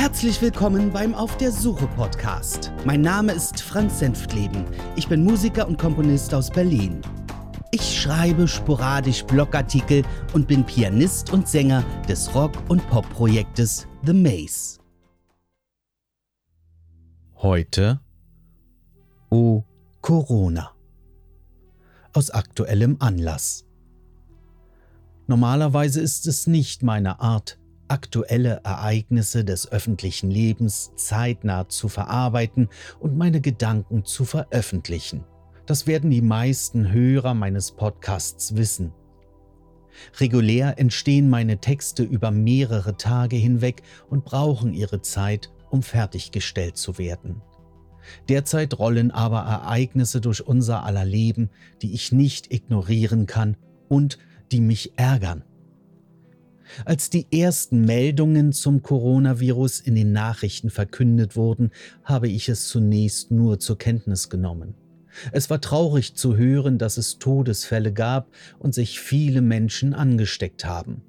Herzlich willkommen beim Auf der Suche Podcast. Mein Name ist Franz Senftleben. Ich bin Musiker und Komponist aus Berlin. Ich schreibe sporadisch Blogartikel und bin Pianist und Sänger des Rock- und Pop-Projektes The Maze. Heute O Corona. Aus aktuellem Anlass. Normalerweise ist es nicht meine Art, aktuelle Ereignisse des öffentlichen Lebens zeitnah zu verarbeiten und meine Gedanken zu veröffentlichen. Das werden die meisten Hörer meines Podcasts wissen. Regulär entstehen meine Texte über mehrere Tage hinweg und brauchen ihre Zeit, um fertiggestellt zu werden. Derzeit rollen aber Ereignisse durch unser aller Leben, die ich nicht ignorieren kann und die mich ärgern. Als die ersten Meldungen zum Coronavirus in den Nachrichten verkündet wurden, habe ich es zunächst nur zur Kenntnis genommen. Es war traurig zu hören, dass es Todesfälle gab und sich viele Menschen angesteckt haben.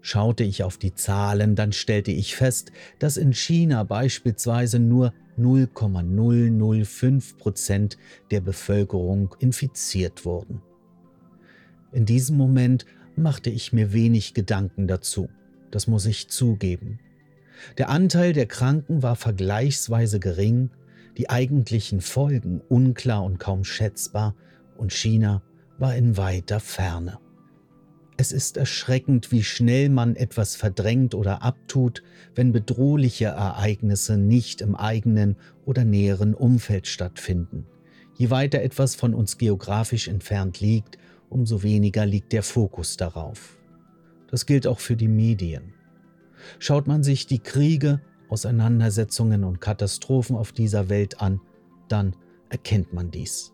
Schaute ich auf die Zahlen, dann stellte ich fest, dass in China beispielsweise nur 0,005 Prozent der Bevölkerung infiziert wurden. In diesem Moment machte ich mir wenig Gedanken dazu, das muss ich zugeben. Der Anteil der Kranken war vergleichsweise gering, die eigentlichen Folgen unklar und kaum schätzbar, und China war in weiter Ferne. Es ist erschreckend, wie schnell man etwas verdrängt oder abtut, wenn bedrohliche Ereignisse nicht im eigenen oder näheren Umfeld stattfinden. Je weiter etwas von uns geografisch entfernt liegt, umso weniger liegt der Fokus darauf. Das gilt auch für die Medien. Schaut man sich die Kriege, Auseinandersetzungen und Katastrophen auf dieser Welt an, dann erkennt man dies.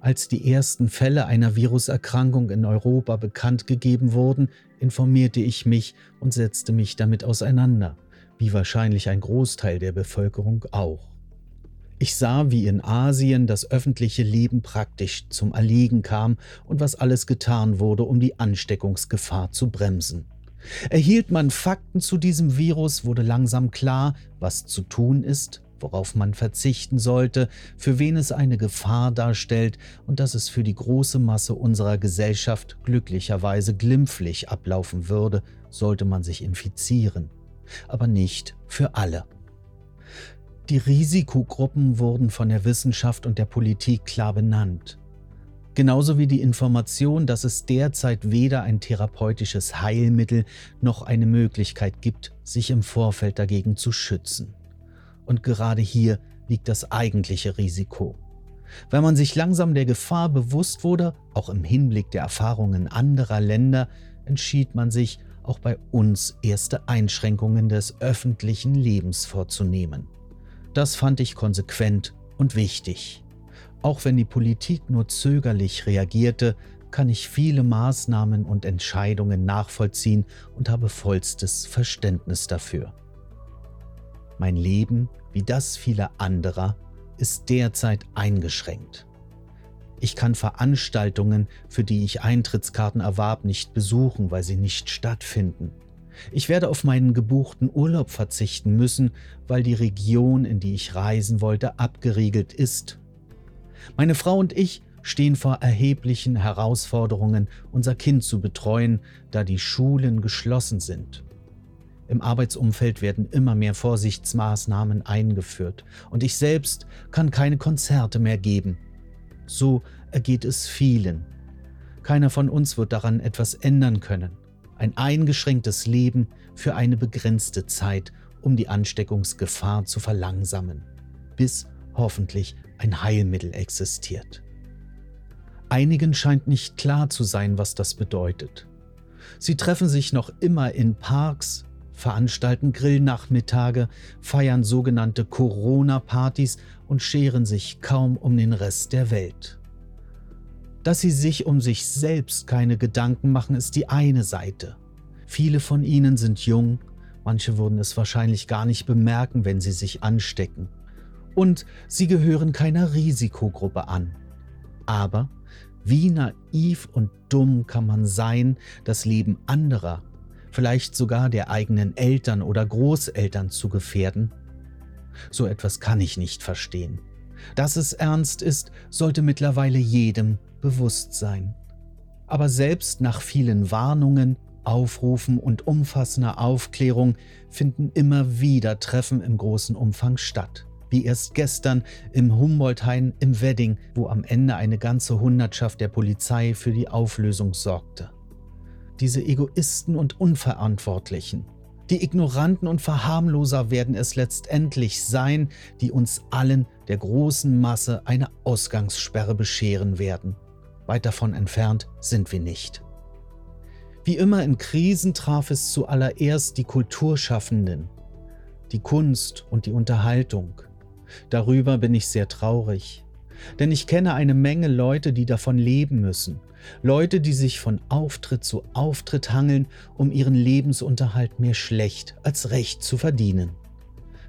Als die ersten Fälle einer Viruserkrankung in Europa bekannt gegeben wurden, informierte ich mich und setzte mich damit auseinander, wie wahrscheinlich ein Großteil der Bevölkerung auch. Ich sah, wie in Asien das öffentliche Leben praktisch zum Erliegen kam und was alles getan wurde, um die Ansteckungsgefahr zu bremsen. Erhielt man Fakten zu diesem Virus, wurde langsam klar, was zu tun ist, worauf man verzichten sollte, für wen es eine Gefahr darstellt und dass es für die große Masse unserer Gesellschaft glücklicherweise glimpflich ablaufen würde, sollte man sich infizieren. Aber nicht für alle. Die Risikogruppen wurden von der Wissenschaft und der Politik klar benannt. Genauso wie die Information, dass es derzeit weder ein therapeutisches Heilmittel noch eine Möglichkeit gibt, sich im Vorfeld dagegen zu schützen. Und gerade hier liegt das eigentliche Risiko. Wenn man sich langsam der Gefahr bewusst wurde, auch im Hinblick der Erfahrungen anderer Länder, entschied man sich, auch bei uns erste Einschränkungen des öffentlichen Lebens vorzunehmen. Das fand ich konsequent und wichtig. Auch wenn die Politik nur zögerlich reagierte, kann ich viele Maßnahmen und Entscheidungen nachvollziehen und habe vollstes Verständnis dafür. Mein Leben, wie das vieler anderer, ist derzeit eingeschränkt. Ich kann Veranstaltungen, für die ich Eintrittskarten erwarb, nicht besuchen, weil sie nicht stattfinden. Ich werde auf meinen gebuchten Urlaub verzichten müssen, weil die Region, in die ich reisen wollte, abgeriegelt ist. Meine Frau und ich stehen vor erheblichen Herausforderungen, unser Kind zu betreuen, da die Schulen geschlossen sind. Im Arbeitsumfeld werden immer mehr Vorsichtsmaßnahmen eingeführt und ich selbst kann keine Konzerte mehr geben. So ergeht es vielen. Keiner von uns wird daran etwas ändern können ein eingeschränktes Leben für eine begrenzte Zeit, um die Ansteckungsgefahr zu verlangsamen, bis hoffentlich ein Heilmittel existiert. Einigen scheint nicht klar zu sein, was das bedeutet. Sie treffen sich noch immer in Parks, veranstalten Grillnachmittage, feiern sogenannte Corona-Partys und scheren sich kaum um den Rest der Welt. Dass sie sich um sich selbst keine Gedanken machen, ist die eine Seite. Viele von ihnen sind jung, manche würden es wahrscheinlich gar nicht bemerken, wenn sie sich anstecken. Und sie gehören keiner Risikogruppe an. Aber wie naiv und dumm kann man sein, das Leben anderer vielleicht sogar der eigenen Eltern oder Großeltern zu gefährden? So etwas kann ich nicht verstehen. Dass es ernst ist, sollte mittlerweile jedem bewusst sein. Aber selbst nach vielen Warnungen, Aufrufen und umfassender Aufklärung finden immer wieder Treffen im großen Umfang statt. Wie erst gestern im Humboldthain im Wedding, wo am Ende eine ganze Hundertschaft der Polizei für die Auflösung sorgte. Diese Egoisten und Unverantwortlichen, die Ignoranten und Verharmloser werden es letztendlich sein, die uns allen der großen Masse eine Ausgangssperre bescheren werden. Weit davon entfernt sind wir nicht. Wie immer in Krisen traf es zuallererst die Kulturschaffenden, die Kunst und die Unterhaltung. Darüber bin ich sehr traurig, denn ich kenne eine Menge Leute, die davon leben müssen, Leute, die sich von Auftritt zu Auftritt hangeln, um ihren Lebensunterhalt mehr schlecht als recht zu verdienen.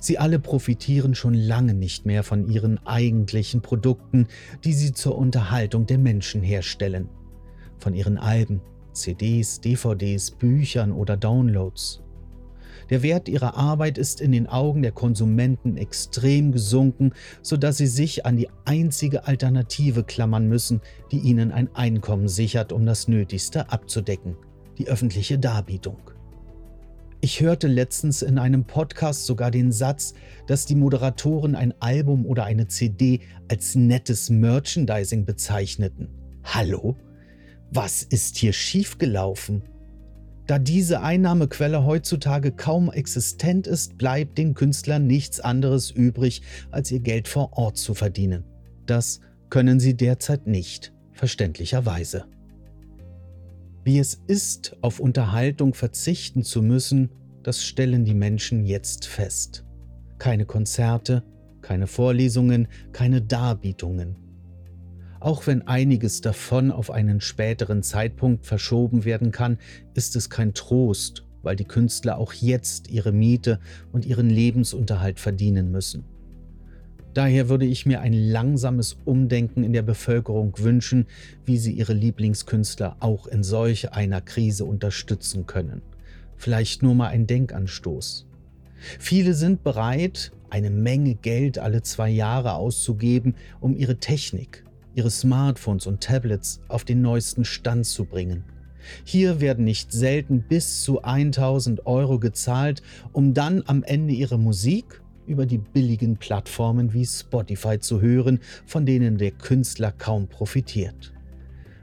Sie alle profitieren schon lange nicht mehr von ihren eigentlichen Produkten, die sie zur Unterhaltung der Menschen herstellen. Von ihren Alben, CDs, DVDs, Büchern oder Downloads. Der Wert ihrer Arbeit ist in den Augen der Konsumenten extrem gesunken, sodass sie sich an die einzige Alternative klammern müssen, die ihnen ein Einkommen sichert, um das Nötigste abzudecken, die öffentliche Darbietung. Ich hörte letztens in einem Podcast sogar den Satz, dass die Moderatoren ein Album oder eine CD als nettes Merchandising bezeichneten. Hallo? Was ist hier schiefgelaufen? Da diese Einnahmequelle heutzutage kaum existent ist, bleibt den Künstlern nichts anderes übrig, als ihr Geld vor Ort zu verdienen. Das können sie derzeit nicht, verständlicherweise. Wie es ist, auf Unterhaltung verzichten zu müssen, das stellen die Menschen jetzt fest. Keine Konzerte, keine Vorlesungen, keine Darbietungen. Auch wenn einiges davon auf einen späteren Zeitpunkt verschoben werden kann, ist es kein Trost, weil die Künstler auch jetzt ihre Miete und ihren Lebensunterhalt verdienen müssen. Daher würde ich mir ein langsames Umdenken in der Bevölkerung wünschen, wie sie ihre Lieblingskünstler auch in solch einer Krise unterstützen können. Vielleicht nur mal ein Denkanstoß. Viele sind bereit, eine Menge Geld alle zwei Jahre auszugeben, um ihre Technik, ihre Smartphones und Tablets auf den neuesten Stand zu bringen. Hier werden nicht selten bis zu 1000 Euro gezahlt, um dann am Ende ihre Musik über die billigen Plattformen wie Spotify zu hören, von denen der Künstler kaum profitiert.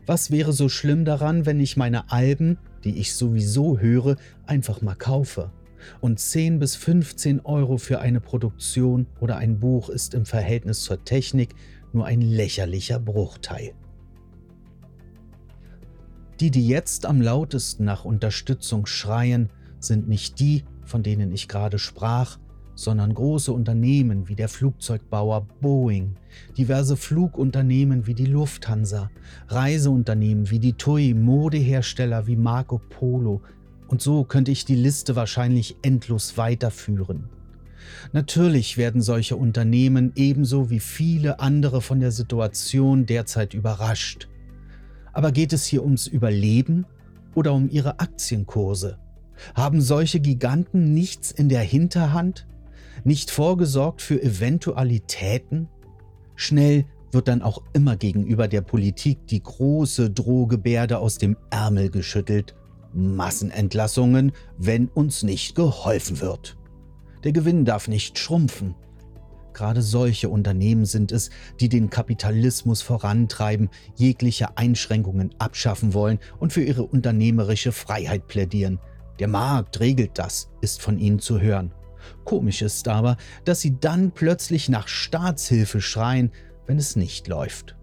Was wäre so schlimm daran, wenn ich meine Alben, die ich sowieso höre, einfach mal kaufe? Und 10 bis 15 Euro für eine Produktion oder ein Buch ist im Verhältnis zur Technik nur ein lächerlicher Bruchteil. Die, die jetzt am lautesten nach Unterstützung schreien, sind nicht die, von denen ich gerade sprach, sondern große Unternehmen wie der Flugzeugbauer Boeing, diverse Flugunternehmen wie die Lufthansa, Reiseunternehmen wie die TUI, Modehersteller wie Marco Polo, und so könnte ich die Liste wahrscheinlich endlos weiterführen. Natürlich werden solche Unternehmen ebenso wie viele andere von der Situation derzeit überrascht. Aber geht es hier ums Überleben oder um ihre Aktienkurse? Haben solche Giganten nichts in der Hinterhand? Nicht vorgesorgt für Eventualitäten? Schnell wird dann auch immer gegenüber der Politik die große Drohgebärde aus dem Ärmel geschüttelt. Massenentlassungen, wenn uns nicht geholfen wird. Der Gewinn darf nicht schrumpfen. Gerade solche Unternehmen sind es, die den Kapitalismus vorantreiben, jegliche Einschränkungen abschaffen wollen und für ihre unternehmerische Freiheit plädieren. Der Markt regelt das, ist von ihnen zu hören. Komisch ist aber, dass sie dann plötzlich nach Staatshilfe schreien, wenn es nicht läuft.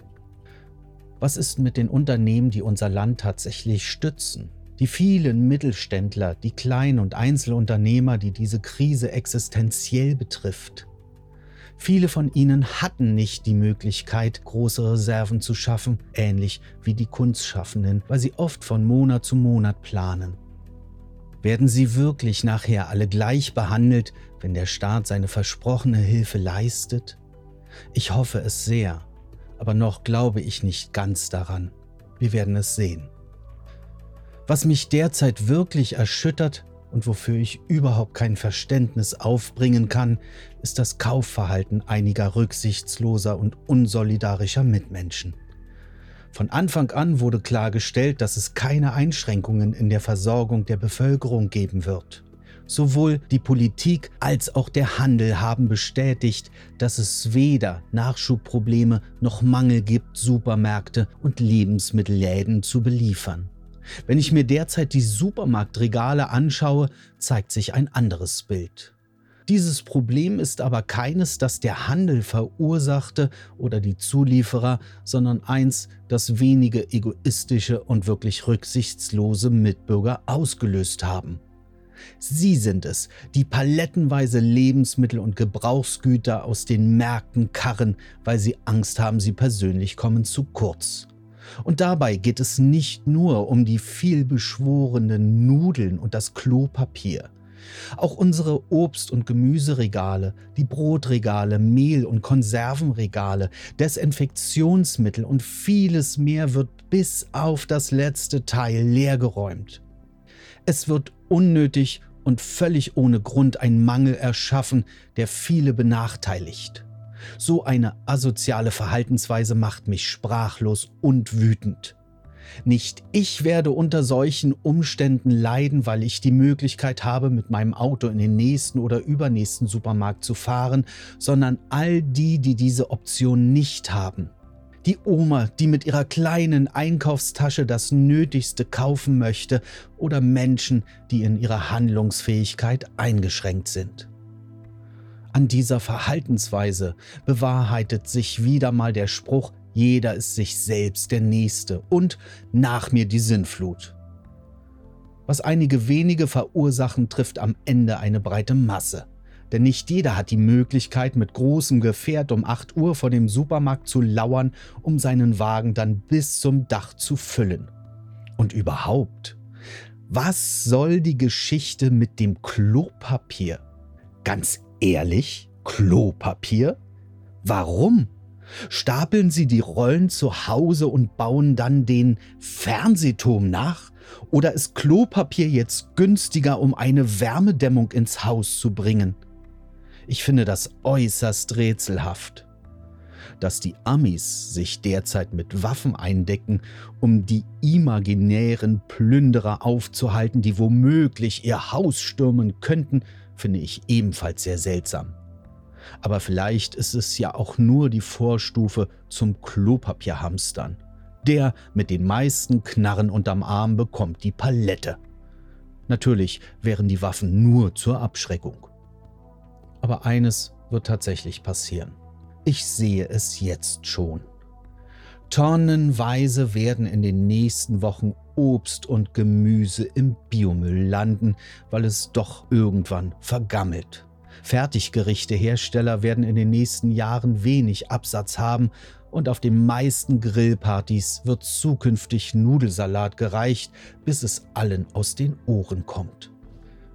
Was ist mit den Unternehmen, die unser Land tatsächlich stützen? Die vielen Mittelständler, die Klein- und Einzelunternehmer, die diese Krise existenziell betrifft. Viele von ihnen hatten nicht die Möglichkeit, große Reserven zu schaffen, ähnlich wie die Kunstschaffenden, weil sie oft von Monat zu Monat planen. Werden sie wirklich nachher alle gleich behandelt, wenn der Staat seine versprochene Hilfe leistet? Ich hoffe es sehr, aber noch glaube ich nicht ganz daran. Wir werden es sehen. Was mich derzeit wirklich erschüttert und wofür ich überhaupt kein Verständnis aufbringen kann, ist das Kaufverhalten einiger rücksichtsloser und unsolidarischer Mitmenschen. Von Anfang an wurde klargestellt, dass es keine Einschränkungen in der Versorgung der Bevölkerung geben wird. Sowohl die Politik als auch der Handel haben bestätigt, dass es weder Nachschubprobleme noch Mangel gibt, Supermärkte und Lebensmittelläden zu beliefern. Wenn ich mir derzeit die Supermarktregale anschaue, zeigt sich ein anderes Bild. Dieses Problem ist aber keines, das der Handel verursachte oder die Zulieferer, sondern eins, das wenige egoistische und wirklich rücksichtslose Mitbürger ausgelöst haben. Sie sind es, die palettenweise Lebensmittel und Gebrauchsgüter aus den Märkten karren, weil sie Angst haben, sie persönlich kommen zu kurz. Und dabei geht es nicht nur um die vielbeschworenen Nudeln und das Klopapier. Auch unsere Obst- und Gemüseregale, die Brotregale, Mehl- und Konservenregale, Desinfektionsmittel und vieles mehr wird bis auf das letzte Teil leergeräumt. Es wird unnötig und völlig ohne Grund ein Mangel erschaffen, der viele benachteiligt. So eine asoziale Verhaltensweise macht mich sprachlos und wütend. Nicht ich werde unter solchen Umständen leiden, weil ich die Möglichkeit habe, mit meinem Auto in den nächsten oder übernächsten Supermarkt zu fahren, sondern all die, die diese Option nicht haben. Die Oma, die mit ihrer kleinen Einkaufstasche das Nötigste kaufen möchte, oder Menschen, die in ihrer Handlungsfähigkeit eingeschränkt sind. An dieser Verhaltensweise bewahrheitet sich wieder mal der Spruch, jeder ist sich selbst der Nächste und nach mir die Sinnflut. Was einige wenige verursachen, trifft am Ende eine breite Masse. Denn nicht jeder hat die Möglichkeit, mit großem Gefährt um 8 Uhr vor dem Supermarkt zu lauern, um seinen Wagen dann bis zum Dach zu füllen. Und überhaupt, was soll die Geschichte mit dem Klopapier? Ganz ehrlich, Klopapier? Warum? Stapeln Sie die Rollen zu Hause und bauen dann den Fernsehturm nach? Oder ist Klopapier jetzt günstiger, um eine Wärmedämmung ins Haus zu bringen? Ich finde das äußerst rätselhaft. Dass die Amis sich derzeit mit Waffen eindecken, um die imaginären Plünderer aufzuhalten, die womöglich ihr Haus stürmen könnten, finde ich ebenfalls sehr seltsam. Aber vielleicht ist es ja auch nur die Vorstufe zum Klopapierhamstern. Der mit den meisten Knarren unterm Arm bekommt die Palette. Natürlich wären die Waffen nur zur Abschreckung. Aber eines wird tatsächlich passieren. Ich sehe es jetzt schon. Tonnenweise werden in den nächsten Wochen Obst und Gemüse im Biomüll landen, weil es doch irgendwann vergammelt. Fertiggerichte-Hersteller werden in den nächsten Jahren wenig Absatz haben und auf den meisten Grillpartys wird zukünftig Nudelsalat gereicht, bis es allen aus den Ohren kommt.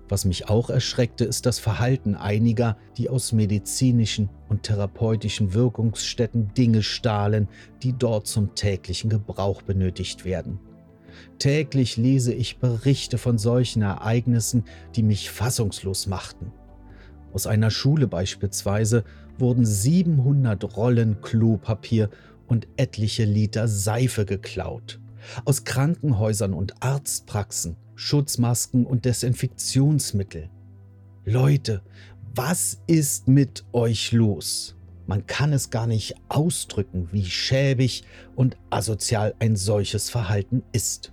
Was mich auch erschreckte, ist das Verhalten einiger, die aus medizinischen und therapeutischen Wirkungsstätten Dinge stahlen, die dort zum täglichen Gebrauch benötigt werden. Täglich lese ich Berichte von solchen Ereignissen, die mich fassungslos machten. Aus einer Schule beispielsweise wurden 700 Rollen Klopapier und etliche Liter Seife geklaut. Aus Krankenhäusern und Arztpraxen Schutzmasken und Desinfektionsmittel. Leute, was ist mit euch los? Man kann es gar nicht ausdrücken, wie schäbig und asozial ein solches Verhalten ist.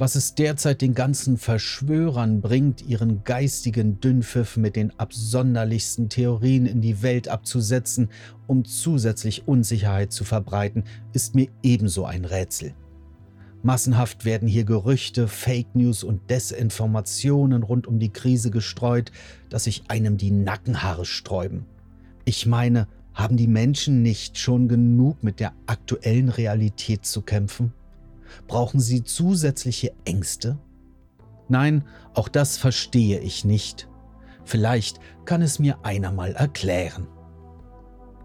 Was es derzeit den ganzen Verschwörern bringt, ihren geistigen Dünnpfiff mit den absonderlichsten Theorien in die Welt abzusetzen, um zusätzlich Unsicherheit zu verbreiten, ist mir ebenso ein Rätsel. Massenhaft werden hier Gerüchte, Fake News und Desinformationen rund um die Krise gestreut, dass sich einem die Nackenhaare sträuben. Ich meine, haben die Menschen nicht schon genug mit der aktuellen Realität zu kämpfen? Brauchen sie zusätzliche Ängste? Nein, auch das verstehe ich nicht. Vielleicht kann es mir einer mal erklären.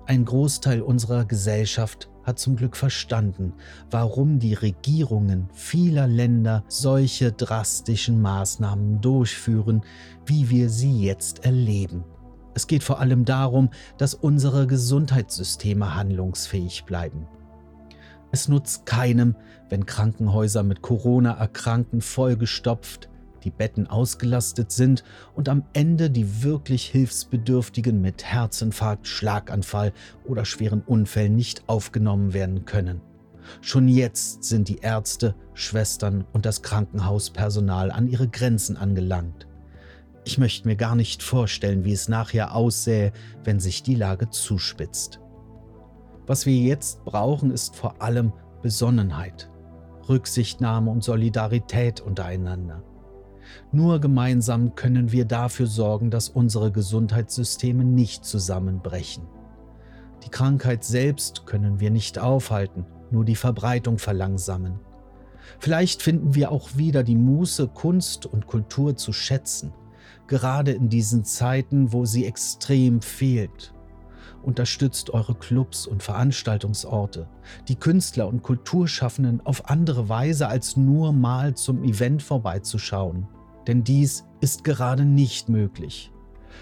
Ein Großteil unserer Gesellschaft hat zum Glück verstanden, warum die Regierungen vieler Länder solche drastischen Maßnahmen durchführen, wie wir sie jetzt erleben. Es geht vor allem darum, dass unsere Gesundheitssysteme handlungsfähig bleiben. Es nutzt keinem, wenn Krankenhäuser mit Corona-Erkrankten vollgestopft, die Betten ausgelastet sind und am Ende die wirklich Hilfsbedürftigen mit Herzinfarkt, Schlaganfall oder schweren Unfällen nicht aufgenommen werden können. Schon jetzt sind die Ärzte, Schwestern und das Krankenhauspersonal an ihre Grenzen angelangt. Ich möchte mir gar nicht vorstellen, wie es nachher aussähe, wenn sich die Lage zuspitzt. Was wir jetzt brauchen, ist vor allem Besonnenheit, Rücksichtnahme und Solidarität untereinander. Nur gemeinsam können wir dafür sorgen, dass unsere Gesundheitssysteme nicht zusammenbrechen. Die Krankheit selbst können wir nicht aufhalten, nur die Verbreitung verlangsamen. Vielleicht finden wir auch wieder die Muße, Kunst und Kultur zu schätzen gerade in diesen Zeiten, wo sie extrem fehlt. Unterstützt eure Clubs und Veranstaltungsorte, die Künstler und Kulturschaffenden auf andere Weise als nur mal zum Event vorbeizuschauen. Denn dies ist gerade nicht möglich.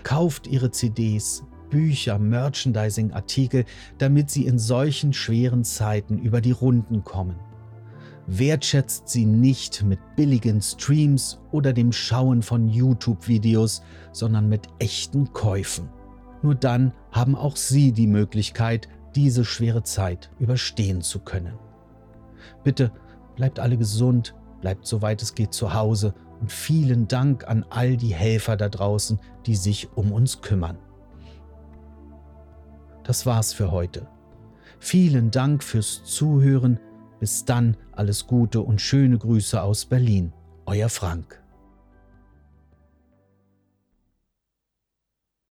Kauft ihre CDs, Bücher, Merchandising-Artikel, damit sie in solchen schweren Zeiten über die Runden kommen wertschätzt sie nicht mit billigen Streams oder dem Schauen von YouTube-Videos, sondern mit echten Käufen. Nur dann haben auch sie die Möglichkeit, diese schwere Zeit überstehen zu können. Bitte bleibt alle gesund, bleibt soweit es geht zu Hause und vielen Dank an all die Helfer da draußen, die sich um uns kümmern. Das war's für heute. Vielen Dank fürs Zuhören bis dann alles Gute und schöne Grüße aus Berlin. Euer Frank.